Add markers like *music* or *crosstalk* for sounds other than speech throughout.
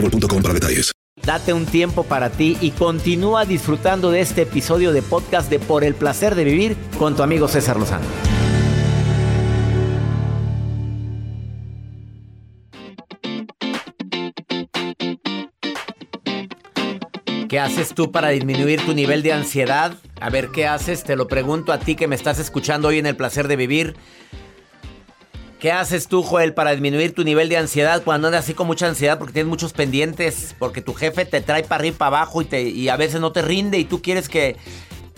boostmobile.com para detalles. Date un tiempo para ti y continúa disfrutando de este episodio de podcast de Por el placer de vivir con tu amigo César Lozano. ¿Qué haces tú para disminuir tu nivel de ansiedad? A ver, ¿qué haces? Te lo pregunto a ti que me estás escuchando hoy en el placer de vivir. ¿Qué haces tú, Joel, para disminuir tu nivel de ansiedad cuando andas así con mucha ansiedad porque tienes muchos pendientes, porque tu jefe te trae para arriba y para abajo y, te, y a veces no te rinde y tú quieres que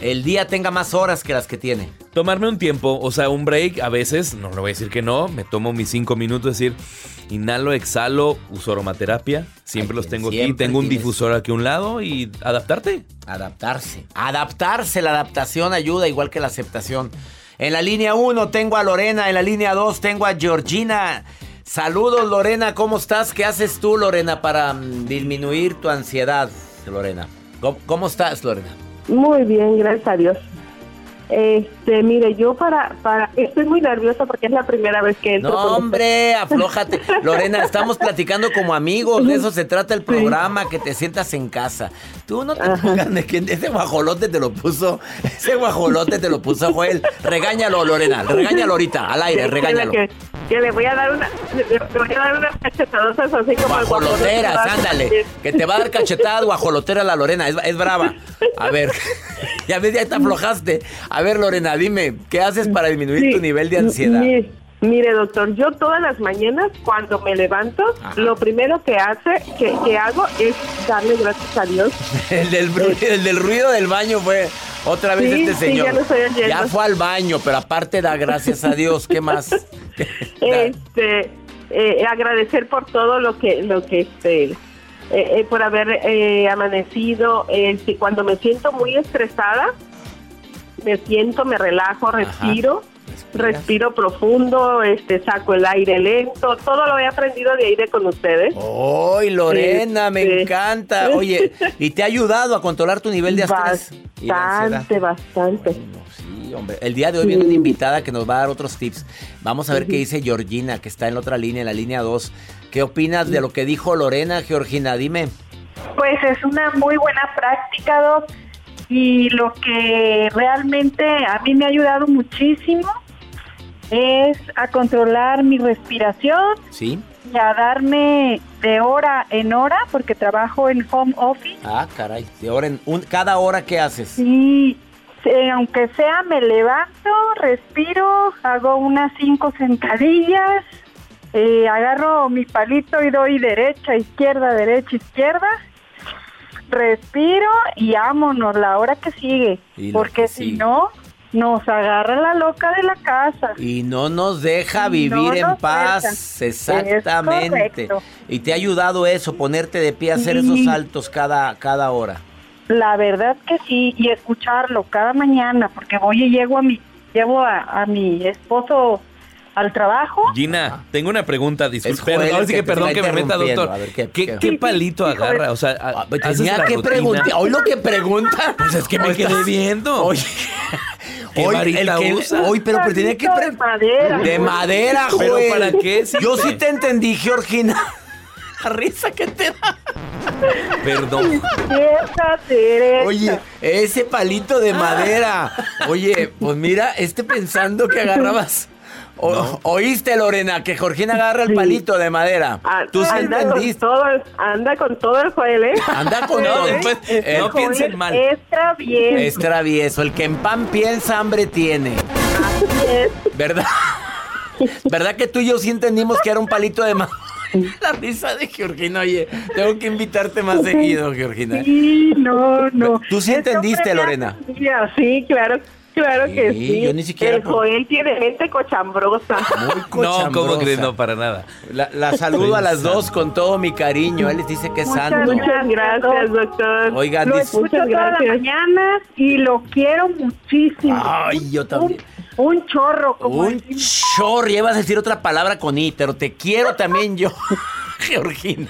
el día tenga más horas que las que tiene? Tomarme un tiempo, o sea, un break, a veces, no le voy a decir que no, me tomo mis cinco minutos, decir, inhalo, exhalo, uso aromaterapia, siempre Ay, los tengo aquí, tengo un difusor aquí a un lado y adaptarte. Adaptarse. Adaptarse, la adaptación ayuda igual que la aceptación. En la línea 1 tengo a Lorena, en la línea 2 tengo a Georgina. Saludos Lorena, ¿cómo estás? ¿Qué haces tú Lorena para mm, disminuir tu ansiedad, Lorena? ¿Cómo, cómo estás Lorena? Muy bien, gracias a Dios. Este, mire, yo para, para, estoy muy nerviosa porque es la primera vez que entro. No, hombre, aflójate. Lorena, estamos platicando como amigos, de eso se trata el programa, que te sientas en casa. Tú no te pongas de que ese guajolote te lo puso, ese guajolote te lo puso Joel. Regáñalo, Lorena, regáñalo ahorita, al aire, regáñalo. Que, que le voy a dar una, le, voy a dar unas cachetadosas así como Guajoloteras, guajolote. ándale. Que te va a dar cachetadas guajolotera la Lorena, es, es brava. A ver, *laughs* ya ves, ya te aflojaste. A ver, Lorena, dime, ¿qué haces para disminuir Sí, tu nivel de ansiedad? Mire, mire, doctor, yo todas las mañanas cuando me levanto, lo primero que hace, que, que hago es darle gracias a Dios. *laughs* El del, bru- el del ruido del baño fue otra vez Sí, este sí, señor. ya estoy oyendo. Ya fue al baño, pero aparte da gracias a Dios. ¿Qué más? *laughs* este eh, agradecer por todo lo que lo que este eh, eh, por haber eh, amanecido este cuando me siento muy estresada me siento me relajo respiro respiro profundo este saco el aire lento todo lo he aprendido de aire con ustedes ¡Ay, Lorena! Me Este. encanta. Oye, *laughs* ¿y te ha ayudado a controlar tu nivel de estrés? bastante bastante Sí, hombre. El día de hoy viene una invitada que nos va a dar otros tips. Vamos a ver qué dice Georgina, que está en la otra línea, en la línea 2. ¿Qué opinas de lo que dijo Lorena, Georgina? Dime. Pues es una muy buena práctica, Doc. Y lo que realmente a mí me ha ayudado muchísimo es a controlar mi respiración ¿Sí? y a darme de hora en hora, porque trabajo en home office. Ah, caray. De hora en un, cada hora, ¿qué haces? Y eh, aunque sea, me levanto, respiro, hago unas cinco sentadillas, eh, agarro mi palito y doy derecha, izquierda, derecha, izquierda. Respiro y vámonos la hora que sigue. Y Porque que si no, nos agarra la loca de la casa. Y no nos deja vivir no en paz. deja. Exactamente. Y te ha ayudado eso, ponerte de pie, hacer Sí. esos saltos cada, cada hora. La verdad que sí, y escucharlo cada mañana, porque voy y llego a mi, llevo a, a mi esposo al trabajo. Gina, tengo una pregunta, disculpe. Ahora sí que perdón que me meta, doctor. A ver, ¿qué- ¿Qué, qué? qué palito agarra? O sea, Ah, ¿haces pues Tenía la que preguntar. Hoy lo que pregunta. *laughs* Pues es que me quedé viendo. Oye, *laughs* ¿Qué hoy, el que- usa? hoy, pero, pero tenía que de madera. De madera, ¿Pero Joel. para qué? Yo sí te entendí, Georgina. *laughs* La risa que te da. Perdón. Oye, ese palito de madera. Oye, pues mira, este pensando que agarrabas *laughs* ¿Oíste, Lorena, que Georgina agarra el palito de madera? ¿Tú sí anda entendiste? Con todo, anda con todo el Joel, ¿eh? *laughs* Anda con No, todo. después, El no piensen mal. Es travieso. Es travieso. El que en pan piensa, hambre tiene. Así es. ¿Verdad? *laughs* ¿Verdad que tú y yo sí entendimos que era un palito de madera? La risa de Georgina, oye, tengo que invitarte más seguido, Georgina. Sí, no, no. ¿Tú sí Esto entendiste, Lorena? Sí, claro, claro que Sí, yo ni siquiera El Joel tiene mente cochambrosa. Muy *laughs* No, ¿cómo cochambrosa. crees? No, para nada. La, la saludo a las dos con todo mi cariño. Él les dice que es Muchas santo. Muchas gracias, doctor. Oigan, Lo escucho Muchas todas las gracias. mañanas y lo quiero muchísimo. Ay, yo también. Un, un chorro, como Un decimos. chorro, ya vas a decir otra palabra con I, pero te quiero también yo, *laughs* Georgina.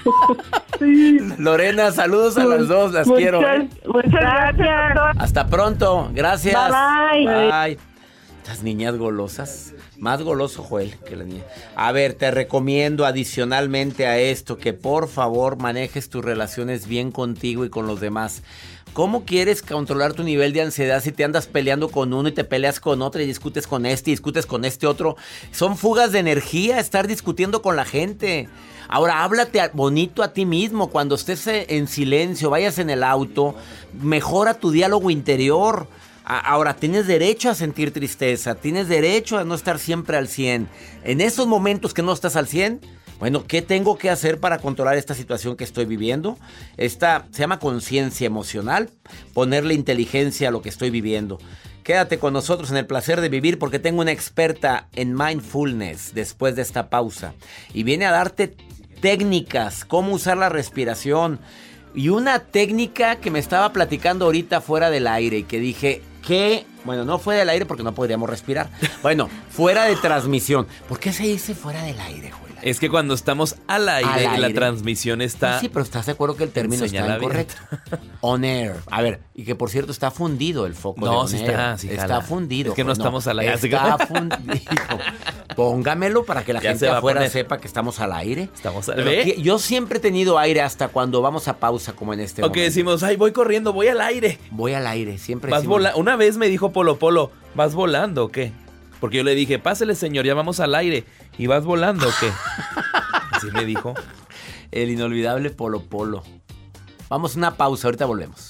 *laughs* Lorena, saludos a las dos, las muchas, quiero. ¿eh? Muchas gracias. Hasta pronto, gracias. Bye, bye. Bye. Estas niñas golosas. Más goloso, Joel, que la niña. A ver, te recomiendo adicionalmente a esto que por favor manejes tus relaciones bien contigo y con los demás. ¿Cómo quieres controlar tu nivel de ansiedad si te andas peleando con uno y te peleas con otro y discutes con este y discutes con este otro? Son fugas de energía estar discutiendo con la gente. Ahora háblate bonito a ti mismo cuando estés eh, en silencio, vayas en el auto, mejora tu diálogo interior. Ahora, tienes derecho a sentir tristeza, tienes derecho a no estar siempre al 100. En esos momentos que no estás al 100, bueno, ¿qué tengo que hacer para controlar esta situación que estoy viviendo? Esta se llama conciencia emocional, ponerle inteligencia a lo que estoy viviendo. Quédate con nosotros en el placer de vivir porque tengo una experta en mindfulness después de esta pausa y viene a darte técnicas, cómo usar la respiración y una técnica que me estaba platicando ahorita fuera del aire y que dije que, bueno, no fuera del aire porque no podríamos respirar. *laughs* Bueno, fuera de transmisión. ¿Por qué se dice fuera del aire, Juela? Es que cuando estamos al aire, Al la aire. transmisión está. Sí, pero ¿estás de acuerdo que el término está incorrecto? On air. A ver, y que por cierto está fundido el foco No, de on sí air. está, sí Está fundido. Es que no estamos al aire. Está *laughs* fundido. Póngamelo para que la Ya gente se afuera sepa que estamos al aire. Estamos al- aquí- Yo siempre he tenido aire hasta cuando vamos a pausa como en este O que momento. decimos, ay, voy corriendo, voy al aire. Voy al aire, siempre Vas decimos- Una vez me dijo Polo Polo, ¿vas volando o qué? Porque yo le dije, pásele señor, ya vamos al aire. ¿Y vas volando o qué? *laughs* Así me dijo. El inolvidable Polo Polo. Vamos a una pausa, ahorita volvemos.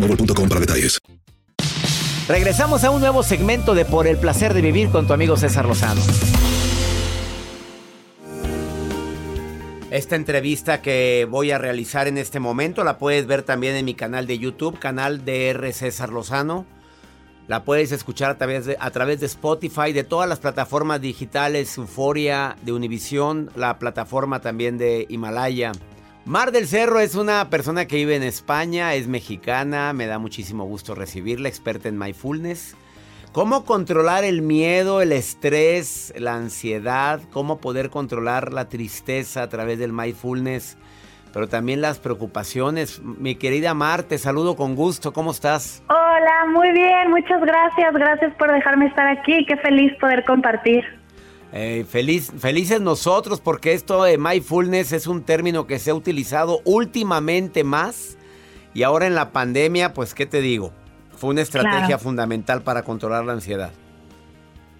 boostmobile.com para detalles. Regresamos a un nuevo segmento de Por el placer de vivir con tu amigo César Lozano. Esta entrevista que voy a realizar en este momento la puedes ver también en mi canal de YouTube, canal DR César Lozano. La puedes escuchar a través de, a través de Spotify, de todas las plataformas digitales, Euforia, de Univision, la plataforma también de Himalaya. Mar del Cerro es una persona que vive en España, es mexicana, me da muchísimo gusto recibirla, experta en mindfulness. ¿Cómo controlar el miedo, el estrés, la ansiedad? ¿Cómo poder controlar la tristeza a través del mindfulness? Pero también las preocupaciones. Mi querida Mar, te saludo con gusto. ¿Cómo estás? Hola, muy bien, muchas gracias. Gracias por dejarme estar aquí. Qué feliz poder compartir. Eh, feliz, felices nosotros porque esto de mindfulness es un término que se ha utilizado últimamente más y ahora en la pandemia, pues qué te digo, fue una estrategia Claro. fundamental para controlar la ansiedad.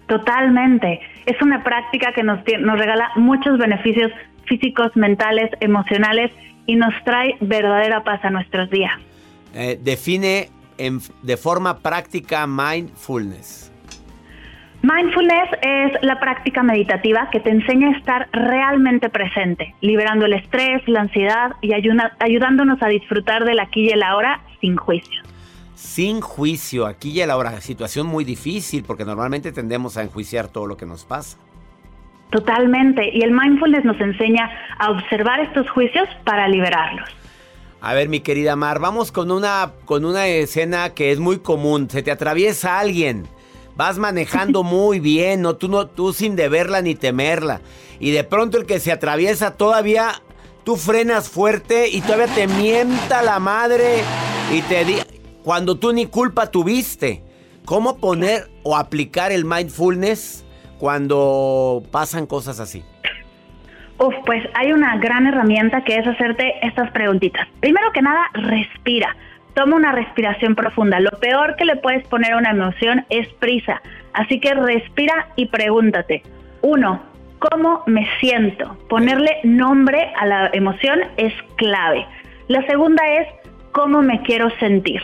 Totalmente. Es una práctica que nos, nos regala muchos beneficios físicos, mentales, emocionales y nos trae verdadera paz a nuestros días. Eh, define en- de forma práctica mindfulness? Mindfulness es la práctica meditativa que te enseña a estar realmente presente, liberando el estrés, la ansiedad y ayuna- ayudándonos a disfrutar del aquí y el ahora sin juicio. Sin juicio, aquí y ahora, situación muy difícil porque normalmente tendemos a enjuiciar todo lo que nos pasa. Totalmente. Y el mindfulness nos enseña a observar estos juicios para liberarlos. A ver, mi querida Mar, vamos con una, con una escena que es muy común. Se te atraviesa alguien. Vas manejando *laughs* muy bien, no tú, no, tú sin deberla ni temerla. Y de pronto el que se atraviesa todavía, tú frenas fuerte y todavía te mienta la madre y te di cuando tú ni culpa tuviste. ¿Cómo poner o aplicar el mindfulness cuando pasan cosas así? Uf, pues hay una gran herramienta que es hacerte estas preguntitas. Primero que nada, respira. Toma una respiración profunda. Lo peor que le puedes poner a una emoción es prisa. Así que respira y pregúntate. Uno, ¿cómo me siento? Ponerle nombre a la emoción es clave. La segunda es, ¿cómo me quiero sentir?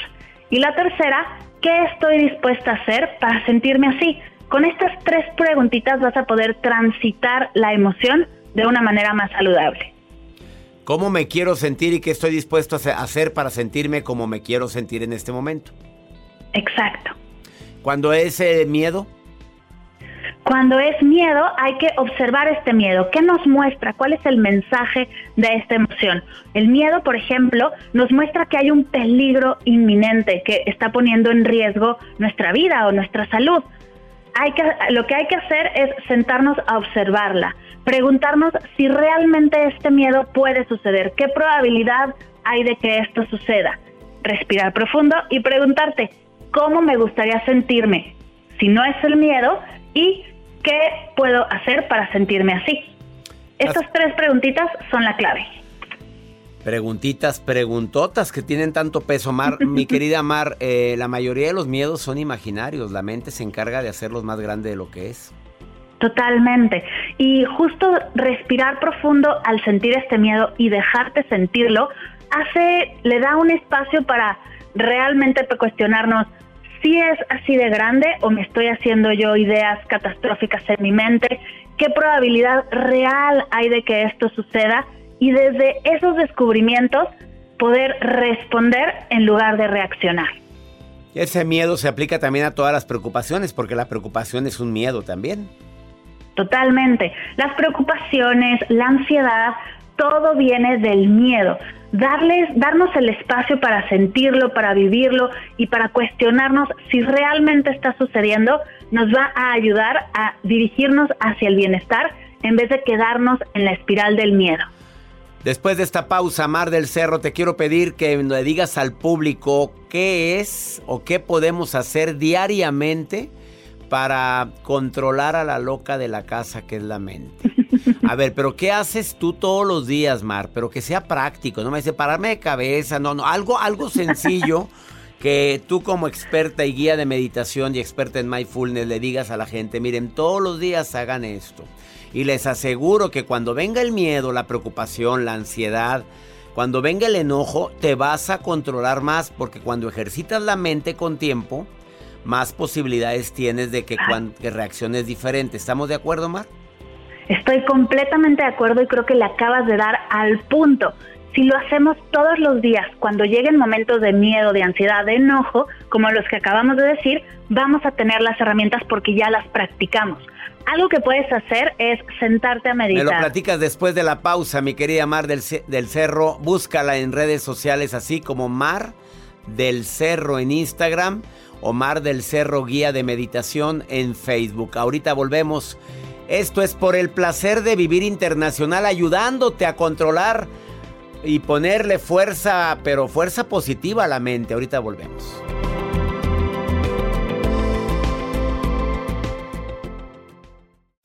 Y la tercera, ¿qué estoy dispuesta a hacer para sentirme así? Con estas tres preguntitas vas a poder transitar la emoción de una manera más saludable. ¿Cómo me quiero sentir y qué estoy dispuesto a hace- a hacer para sentirme como me quiero sentir en este momento? Exacto. Cuando es eh, miedo, Cuando es miedo, hay que observar este miedo. ¿Qué nos muestra? ¿Cuál es el mensaje de esta emoción? El miedo, por ejemplo, nos muestra que hay un peligro inminente que está poniendo en riesgo nuestra vida o nuestra salud. Hay que, lo que hay que hacer es sentarnos a observarla, preguntarnos si realmente este miedo puede suceder, qué probabilidad hay de que esto suceda. Respirar profundo y preguntarte, ¿cómo me gustaría sentirme si no es el miedo? ¿Y qué puedo hacer para sentirme así? Estas tres preguntitas son la clave. Preguntitas, preguntotas que tienen tanto peso. Mar, *laughs* mi querida Mar, eh, la mayoría de los miedos son imaginarios. La mente se encarga de hacerlos más grande de lo que es. Totalmente. Y justo respirar profundo al sentir este miedo y dejarte sentirlo, hace, le da un espacio para realmente cuestionarnos si es así de grande o me estoy haciendo yo ideas catastróficas en mi mente, qué probabilidad real hay de que esto suceda y desde esos descubrimientos poder responder en lugar de reaccionar. Ese miedo se aplica también a todas las preocupaciones, porque la preocupación es un miedo también. Totalmente. Las preocupaciones, la ansiedad, todo viene del miedo. Darles, darnos el espacio para sentirlo, para vivirlo y para cuestionarnos si realmente está sucediendo, nos va a ayudar a dirigirnos hacia el bienestar en vez de quedarnos en la espiral del miedo. Después de esta pausa, Mar del Cerro, te quiero pedir que le digas al público qué es o qué podemos hacer diariamente para controlar a la loca de la casa que es la mente. A ver, pero ¿qué haces tú todos los días, Mar? Pero que sea práctico, no me dice pararme de cabeza, no, no, algo, algo sencillo *laughs* que tú como experta y guía de meditación y experta en mindfulness le digas a la gente, miren, todos los días hagan esto. Y les aseguro que cuando venga el miedo, la preocupación, la ansiedad, cuando venga el enojo, te vas a controlar más porque cuando ejercitas la mente con tiempo, más posibilidades tienes de que, cuan- que reacciones diferentes. ¿Estamos de acuerdo, Mar? Estoy completamente de acuerdo y creo que le acabas de dar al punto. Si lo hacemos todos los días, cuando lleguen momentos de miedo, de ansiedad, de enojo, como los que acabamos de decir, vamos a tener las herramientas porque ya las practicamos. Algo que puedes hacer es sentarte a Me lo meditar. platicas después de la pausa, mi querida Mar del, del Cerro. Búscala en redes sociales así como Mar del Cerro en Instagram o Mar del Cerro Guía de Meditación en Facebook. Ahorita volvemos. Esto es por el placer de vivir internacional, ayudándote a controlar y ponerle fuerza, pero fuerza positiva a la mente. Ahorita volvemos.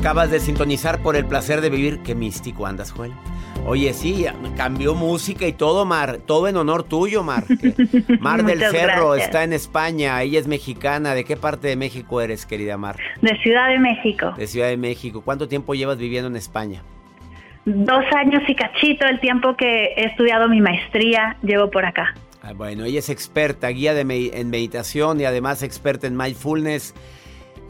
Acabas de sintonizar por el placer de vivir. Qué místico andas, Joel. Oye, sí, cambió música y todo, Mar. Todo en honor tuyo, Mar. *laughs* Mar del Cerro está en España. Ella es mexicana. ¿De qué parte de México eres, querida Mar? De Ciudad de México. De Ciudad de México. ¿Cuánto tiempo llevas viviendo en España? Dos años y cachito, el tiempo que he estudiado mi maestría, llevo por acá. Ah, bueno, ella es experta, guía de en meditación y además experta en mindfulness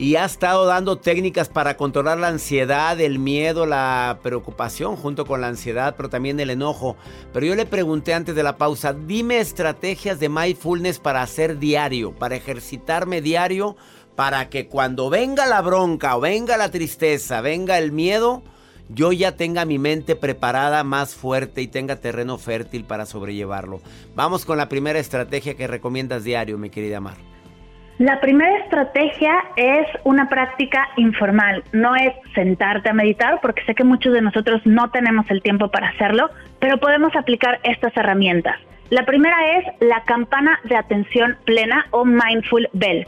y ha estado dando técnicas para controlar la ansiedad, el miedo, la preocupación junto con la ansiedad, pero también el enojo. Pero yo le pregunté antes de la pausa, dime estrategias de mindfulness para hacer diario, para ejercitarme diario, para que cuando venga la bronca o venga la tristeza, venga el miedo, yo ya tenga mi mente preparada más fuerte y tenga terreno fértil para sobrellevarlo. Vamos con la primera estrategia que recomiendas diario, mi querida Mar. La primera estrategia es una práctica informal, no es sentarte a meditar, porque sé que muchos de nosotros no tenemos el tiempo para hacerlo, pero podemos aplicar estas herramientas. La primera es la campana de atención plena o Mindful Bell.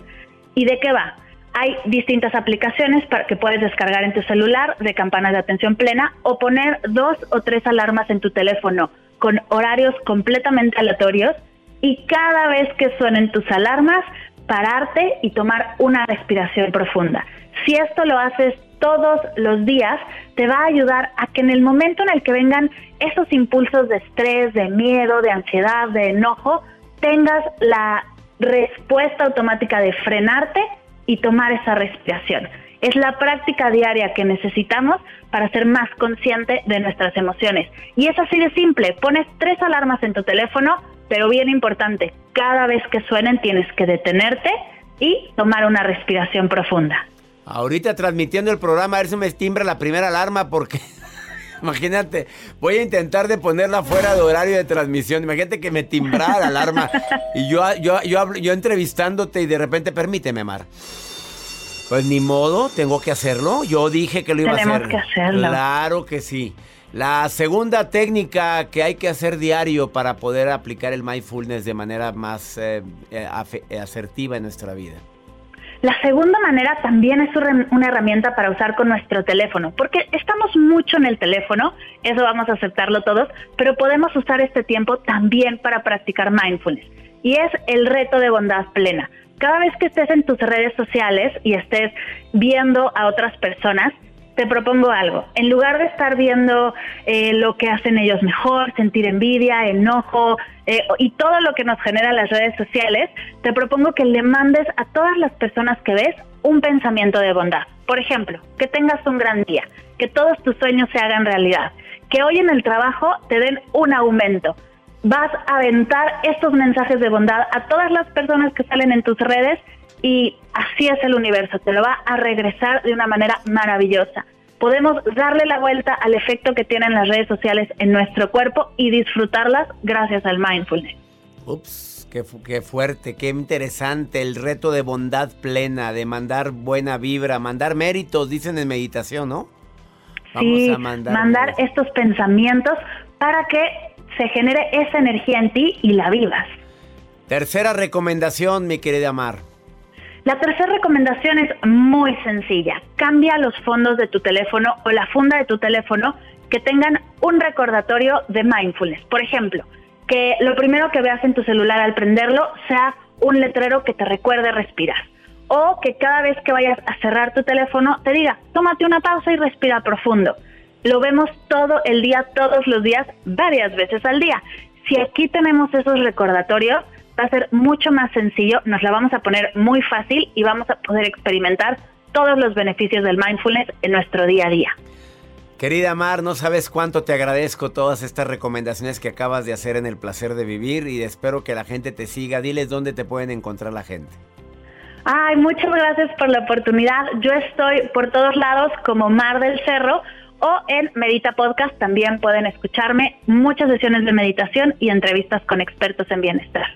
¿Y de qué va? Hay distintas aplicaciones para que puedes descargar en tu celular de campanas de atención plena o poner dos o tres alarmas en tu teléfono con horarios completamente aleatorios y cada vez que suenen tus alarmas pararte y tomar una respiración profunda. Si esto lo haces todos los días, te va a ayudar a que en el momento en el que vengan esos impulsos de estrés, de miedo, de ansiedad, de enojo, tengas la respuesta automática de frenarte y tomar esa respiración. Es la práctica diaria que necesitamos para ser más consciente de nuestras emociones. Y es así de simple. Pones tres alarmas en tu teléfono, pero bien importante, cada vez que suenen tienes que detenerte y tomar una respiración profunda. Ahorita transmitiendo el programa, a ver si me timbra la primera alarma porque... *laughs* Imagínate, voy a intentar de ponerla fuera de horario de transmisión. Imagínate que me timbrara la alarma *laughs* y yo, yo, yo, yo entrevistándote y de repente, permíteme, Mar. Pues ni modo, tengo que hacerlo. Yo dije que lo iba a hacer. Tenemos que hacerlo. Claro que sí. La segunda técnica que hay que hacer diario para poder aplicar el mindfulness de manera más eh, eh, eh, asertiva en nuestra vida. La segunda manera también es una herramienta para usar con nuestro teléfono, porque estamos mucho en el teléfono, eso vamos a aceptarlo todos, pero podemos usar este tiempo también para practicar mindfulness. Y es el reto de bondad plena. Cada vez que estés en tus redes sociales y estés viendo a otras personas, te propongo algo. En lugar de estar viendo eh, lo que hacen ellos mejor, sentir envidia, enojo eh, y todo lo que nos generan las redes sociales, te propongo que le mandes a todas las personas que ves un pensamiento de bondad. Por ejemplo, que tengas un gran día, que todos tus sueños se hagan realidad, que hoy en el trabajo te den un aumento. Vas a aventar estos mensajes de bondad a todas las personas que salen en tus redes y así es el universo, te lo va a regresar de una manera maravillosa. Podemos darle la vuelta al efecto que tienen las redes sociales en nuestro cuerpo y disfrutarlas gracias al mindfulness. Ups, qué, qué fuerte, qué interesante el reto de bondad plena, de mandar buena vibra, mandar méritos, dicen en meditación, ¿no? sí, mandar, mandar estos pensamientos para que se genere esa energía en ti y la vivas. Tercera recomendación, mi querida Mar. La tercera recomendación es muy sencilla. Cambia los fondos de tu teléfono o la funda de tu teléfono que tengan un recordatorio de mindfulness. Por ejemplo, que lo primero que veas en tu celular al prenderlo sea un letrero que te recuerde respirar. O que cada vez que vayas a cerrar tu teléfono te diga, tómate una pausa y respira profundo. Lo vemos todo el día, todos los días, varias veces al día. Si aquí tenemos esos recordatorios, va a ser mucho más sencillo, nos la vamos a poner muy fácil y vamos a poder experimentar todos los beneficios del mindfulness en nuestro día a día. Querida Mar, no sabes cuánto te agradezco todas estas recomendaciones que acabas de hacer en el placer de vivir y espero que la gente te siga. Diles dónde te pueden encontrar la gente. Ay, muchas gracias por la oportunidad. Yo estoy por todos lados como Mar del Cerro o en Medita Podcast también pueden escucharme muchas sesiones de meditación y entrevistas con expertos en bienestar.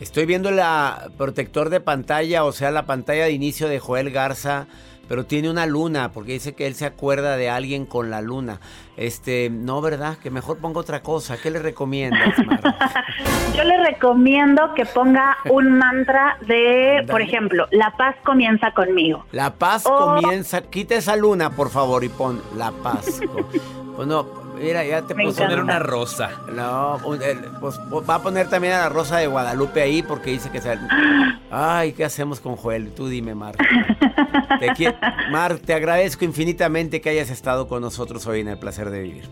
Estoy viendo la protector de pantalla, o sea, la pantalla de inicio de Joel Garza, pero tiene una luna, porque dice que él se acuerda de alguien con la luna. Este, no, ¿verdad? Que mejor ponga otra cosa. ¿Qué le recomiendas, *laughs* Yo le recomiendo que ponga un mantra de, por ejemplo, la paz comienza conmigo. La paz comienza, quita esa luna, por favor, y pon la paz. bueno, *laughs* Mira, ya te puso Poner una rosa. No, el- pues, va a poner también a la Rosa de Guadalupe ahí porque dice que... se- Ay, ¿qué hacemos con Joel? Tú dime, Mar. Te qui- Mar, te agradezco infinitamente que hayas estado con nosotros hoy en El Placer de Vivir.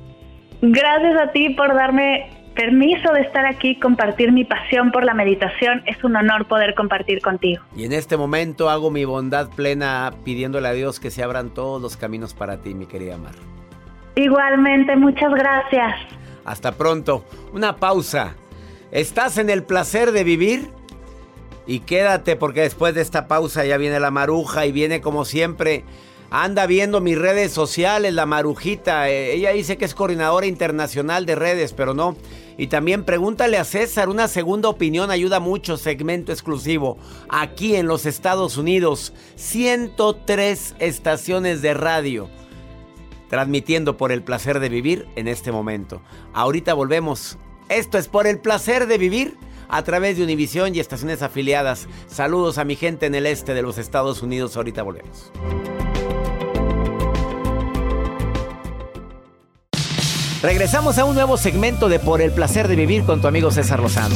Gracias a ti por darme permiso de estar aquí, compartir mi pasión por la meditación. Es un honor poder compartir contigo. Y en este momento hago mi bondad plena pidiéndole a Dios que se abran todos los caminos para ti, mi querida Mar. Igualmente, muchas gracias. Hasta pronto. Una pausa. ¿Estás en el placer de vivir? Y quédate porque después de esta pausa ya viene la maruja y viene como siempre. Anda viendo mis redes sociales, la marujita. Eh, ella dice que es coordinadora internacional de redes, pero no. Y también pregúntale a César, una segunda opinión ayuda mucho, segmento exclusivo. Aquí en los Estados Unidos, 103 estaciones de radio transmitiendo por el placer de vivir en este momento. Ahorita volvemos. Esto es por el placer de vivir a través de Univisión y estaciones afiliadas. Saludos a mi gente en el este de los Estados Unidos. Ahorita volvemos. Regresamos a un nuevo segmento de Por el placer de vivir con tu amigo César Lozano.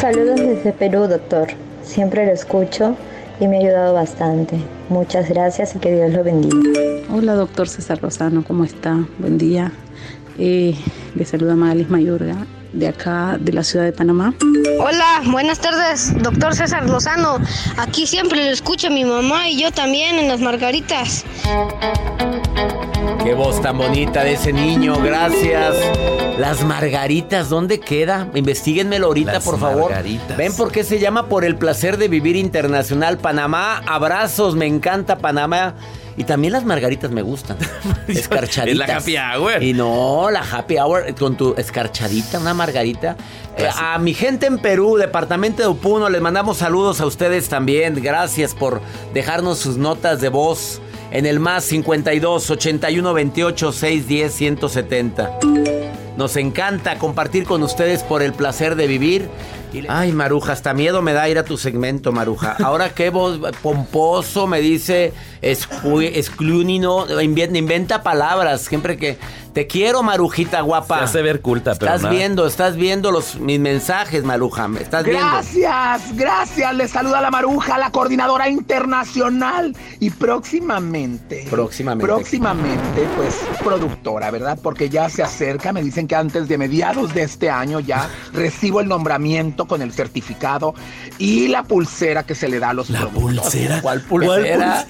Saludos desde Perú, doctor. Siempre lo escucho y me ha ayudado bastante. Muchas gracias y que Dios lo bendiga. Hola, doctor César Lozano, ¿cómo está? Buen día. Eh, le saluda Magalis Mayorga, de acá, de la ciudad de Panamá. Hola, buenas tardes, doctor César Lozano. Aquí siempre lo escucha mi mamá y yo también en las margaritas. Qué voz tan bonita de ese niño, gracias. Las margaritas, ¿dónde queda? Investíguenmelo ahorita, Las por favor. margaritas. ¿Ven por qué se llama Por el placer de vivir internacional Panamá? Abrazos, me encanta Panamá. Y también las margaritas me gustan. Escarchaditas. *laughs* Es la happy hour. Y no, la happy hour con tu escarchadita, una margarita. Eh, a mi gente en Perú, departamento de Upuno, les mandamos saludos a ustedes también. Gracias por dejarnos sus notas de voz en el más 52 81 28 610 170. Nos encanta compartir con ustedes por el placer de vivir. Ay, Maruja, hasta miedo me da ir a tu segmento, Maruja. Ahora qué voz pomposo me dice esclúnino, inventa palabras. Siempre que te quiero, Marujita guapa. Se hace ver culta, pero Estás nada. viendo, estás viendo los mis mensajes, Maruja. Me estás viendo. Gracias, gracias. Les saluda la Maruja, la coordinadora internacional. Y próximamente. Próximamente. Próximamente, pues, productora, ¿verdad? Porque ya se acerca. Me dicen que antes de mediados de este año ya recibo el nombramiento con el certificado y la pulsera que se le da a los La productores. pulsera. ¿Cuál pulsera?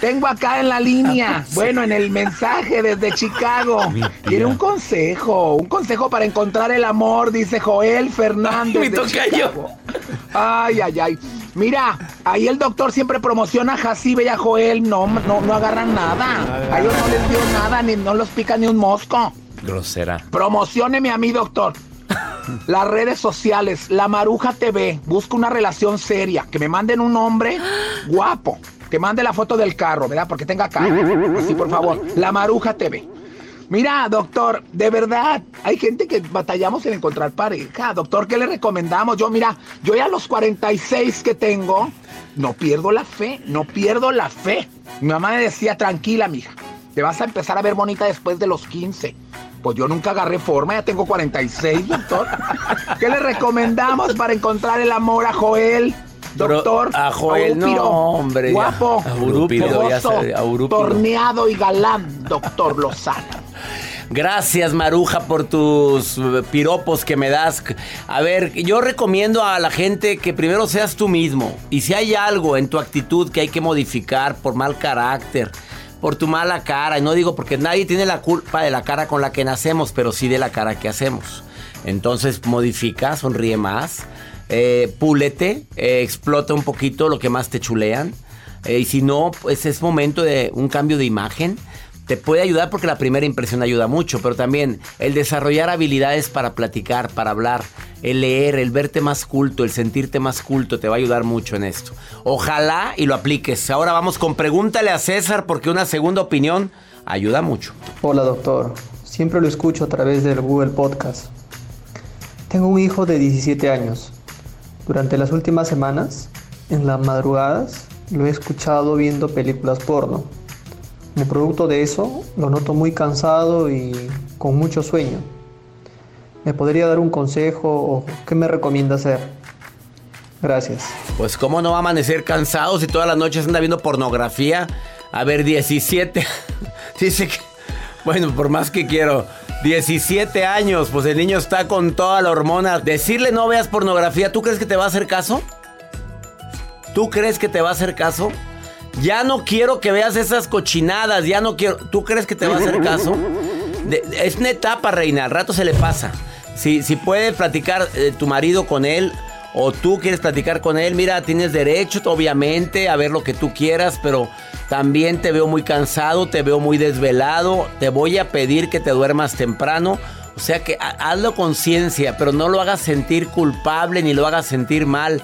Tengo acá en la línea, bueno, en el mensaje desde Chicago. Tiene un consejo, un consejo para encontrar el amor, dice Joel Fernández. Mi de tocayo. Chicago. Ay, ay, ay. Mira, ahí el doctor siempre promociona a Jacibe y a Joel. No, no, no agarran nada. A ellos no les dio nada, ni no los pica ni un mosco. Grosera. Promocioneme a mí, doctor. Las redes sociales, La Maruja TV, busca una relación seria, que me manden un hombre guapo, que mande la foto del carro, ¿verdad? Porque tenga carro. Así, por favor. La Maruja TV. Mira, doctor, de verdad, hay gente que batallamos en encontrar pareja. Doctor, ¿qué le recomendamos? Yo, mira, yo ya a los 46 que tengo, no pierdo la fe, no pierdo la fe. Mi mamá me decía, tranquila, mija, te vas a empezar a ver bonita después de los 15. Pues yo nunca agarré forma, ya tengo 46, doctor. ¿Qué le recomendamos para encontrar el amor a Joel? Doctor, a Joel, no, hombre. Guapo, Aurupiro, ya torneado y galán, doctor Lozano. Gracias, Maruja, por tus piropos que me das. A ver, yo recomiendo a la gente que primero seas tú mismo. Y si hay algo en tu actitud que hay que modificar por mal carácter, por tu mala cara, y no digo porque nadie tiene la culpa de la cara con la que nacemos, pero sí de la cara que hacemos. Entonces, modifica, sonríe más, eh, púlete, eh, explota un poquito lo que más te chulean. Eh, y si no, pues es momento de un cambio de imagen te puede ayudar porque la primera impresión ayuda mucho, pero también el desarrollar habilidades para platicar, para hablar, el leer, el verte más culto, el sentirte más culto, te va a ayudar mucho en esto. Ojalá y lo apliques. Ahora vamos con pregúntale a César porque una segunda opinión ayuda mucho. Hola doctor, siempre lo escucho a través del Google Podcast. Tengo un hijo de 17 años. Durante las últimas semanas, en las madrugadas, lo he escuchado viendo películas porno. Como producto de eso, lo noto muy cansado y con mucho sueño. ¿Me podría dar un consejo o qué me recomienda hacer? Gracias. Pues cómo no va a amanecer cansado si todas las noches anda viendo pornografía. A ver, 17. *laughs* Dice que... Bueno, por más que quiero. 17 años, pues el niño está con toda la hormona. Decirle no veas pornografía, ¿tú crees que te va a hacer caso? ¿Tú crees que te va a hacer caso? Ya no quiero que veas esas cochinadas, ya no quiero. ¿Tú crees que te va a hacer caso? es una etapa, reina, al rato se le pasa. Si, si puede platicar eh, tu marido con él o tú quieres platicar con él, mira, tienes derecho, obviamente, a ver lo que tú quieras, pero también te veo muy cansado, te veo muy desvelado, te voy a pedir que te duermas temprano. O sea que hazlo conciencia, pero no lo hagas sentir culpable ni lo hagas sentir mal.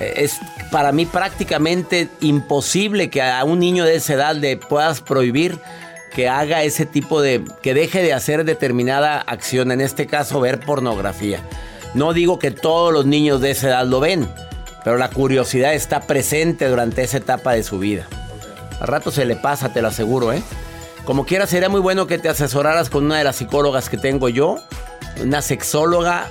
Eh, es para mí prácticamente imposible que a un niño de esa edad le puedas prohibir que haga ese tipo de, que deje de hacer determinada acción, en este caso ver pornografía. No digo que todos los niños de esa edad lo ven, pero la curiosidad está presente durante esa etapa de su vida. Al rato se le pasa, te lo aseguro, ¿eh? Como quiera, sería muy bueno que te asesoraras con una de las psicólogas que tengo yo, una sexóloga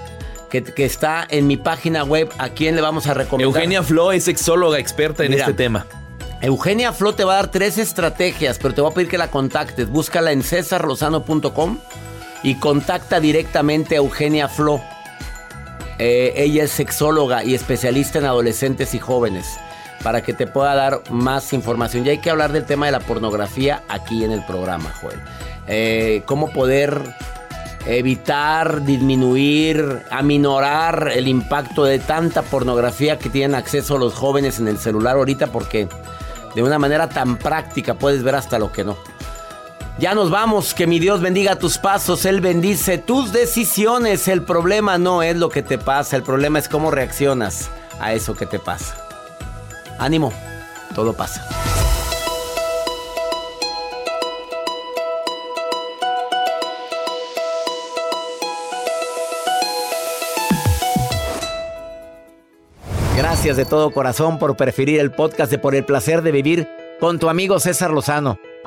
que, está en mi página web. ¿A quién le vamos a recomendar? Eugenia Flo es sexóloga experta en este tema. Eugenia Flo te va a dar tres estrategias, pero te voy a pedir que la contactes. Búscala en cesarlozano.com y contacta directamente a Eugenia Flo. Eh, ella es sexóloga y especialista en adolescentes y jóvenes para que te pueda dar más información. Y hay que hablar del tema de la pornografía aquí en el programa, Joel. Eh, cómo poder evitar, disminuir, aminorar el impacto de tanta pornografía que tienen acceso los jóvenes en el celular ahorita porque de una manera tan práctica puedes ver hasta lo que no. Ya nos vamos, que mi Dios bendiga tus pasos, Él bendice tus decisiones. El problema no es lo que te pasa, el problema es cómo reaccionas a eso que te pasa. Ánimo, todo pasa. Gracias de todo corazón por preferir el podcast de Por el placer de vivir con tu amigo César Lozano.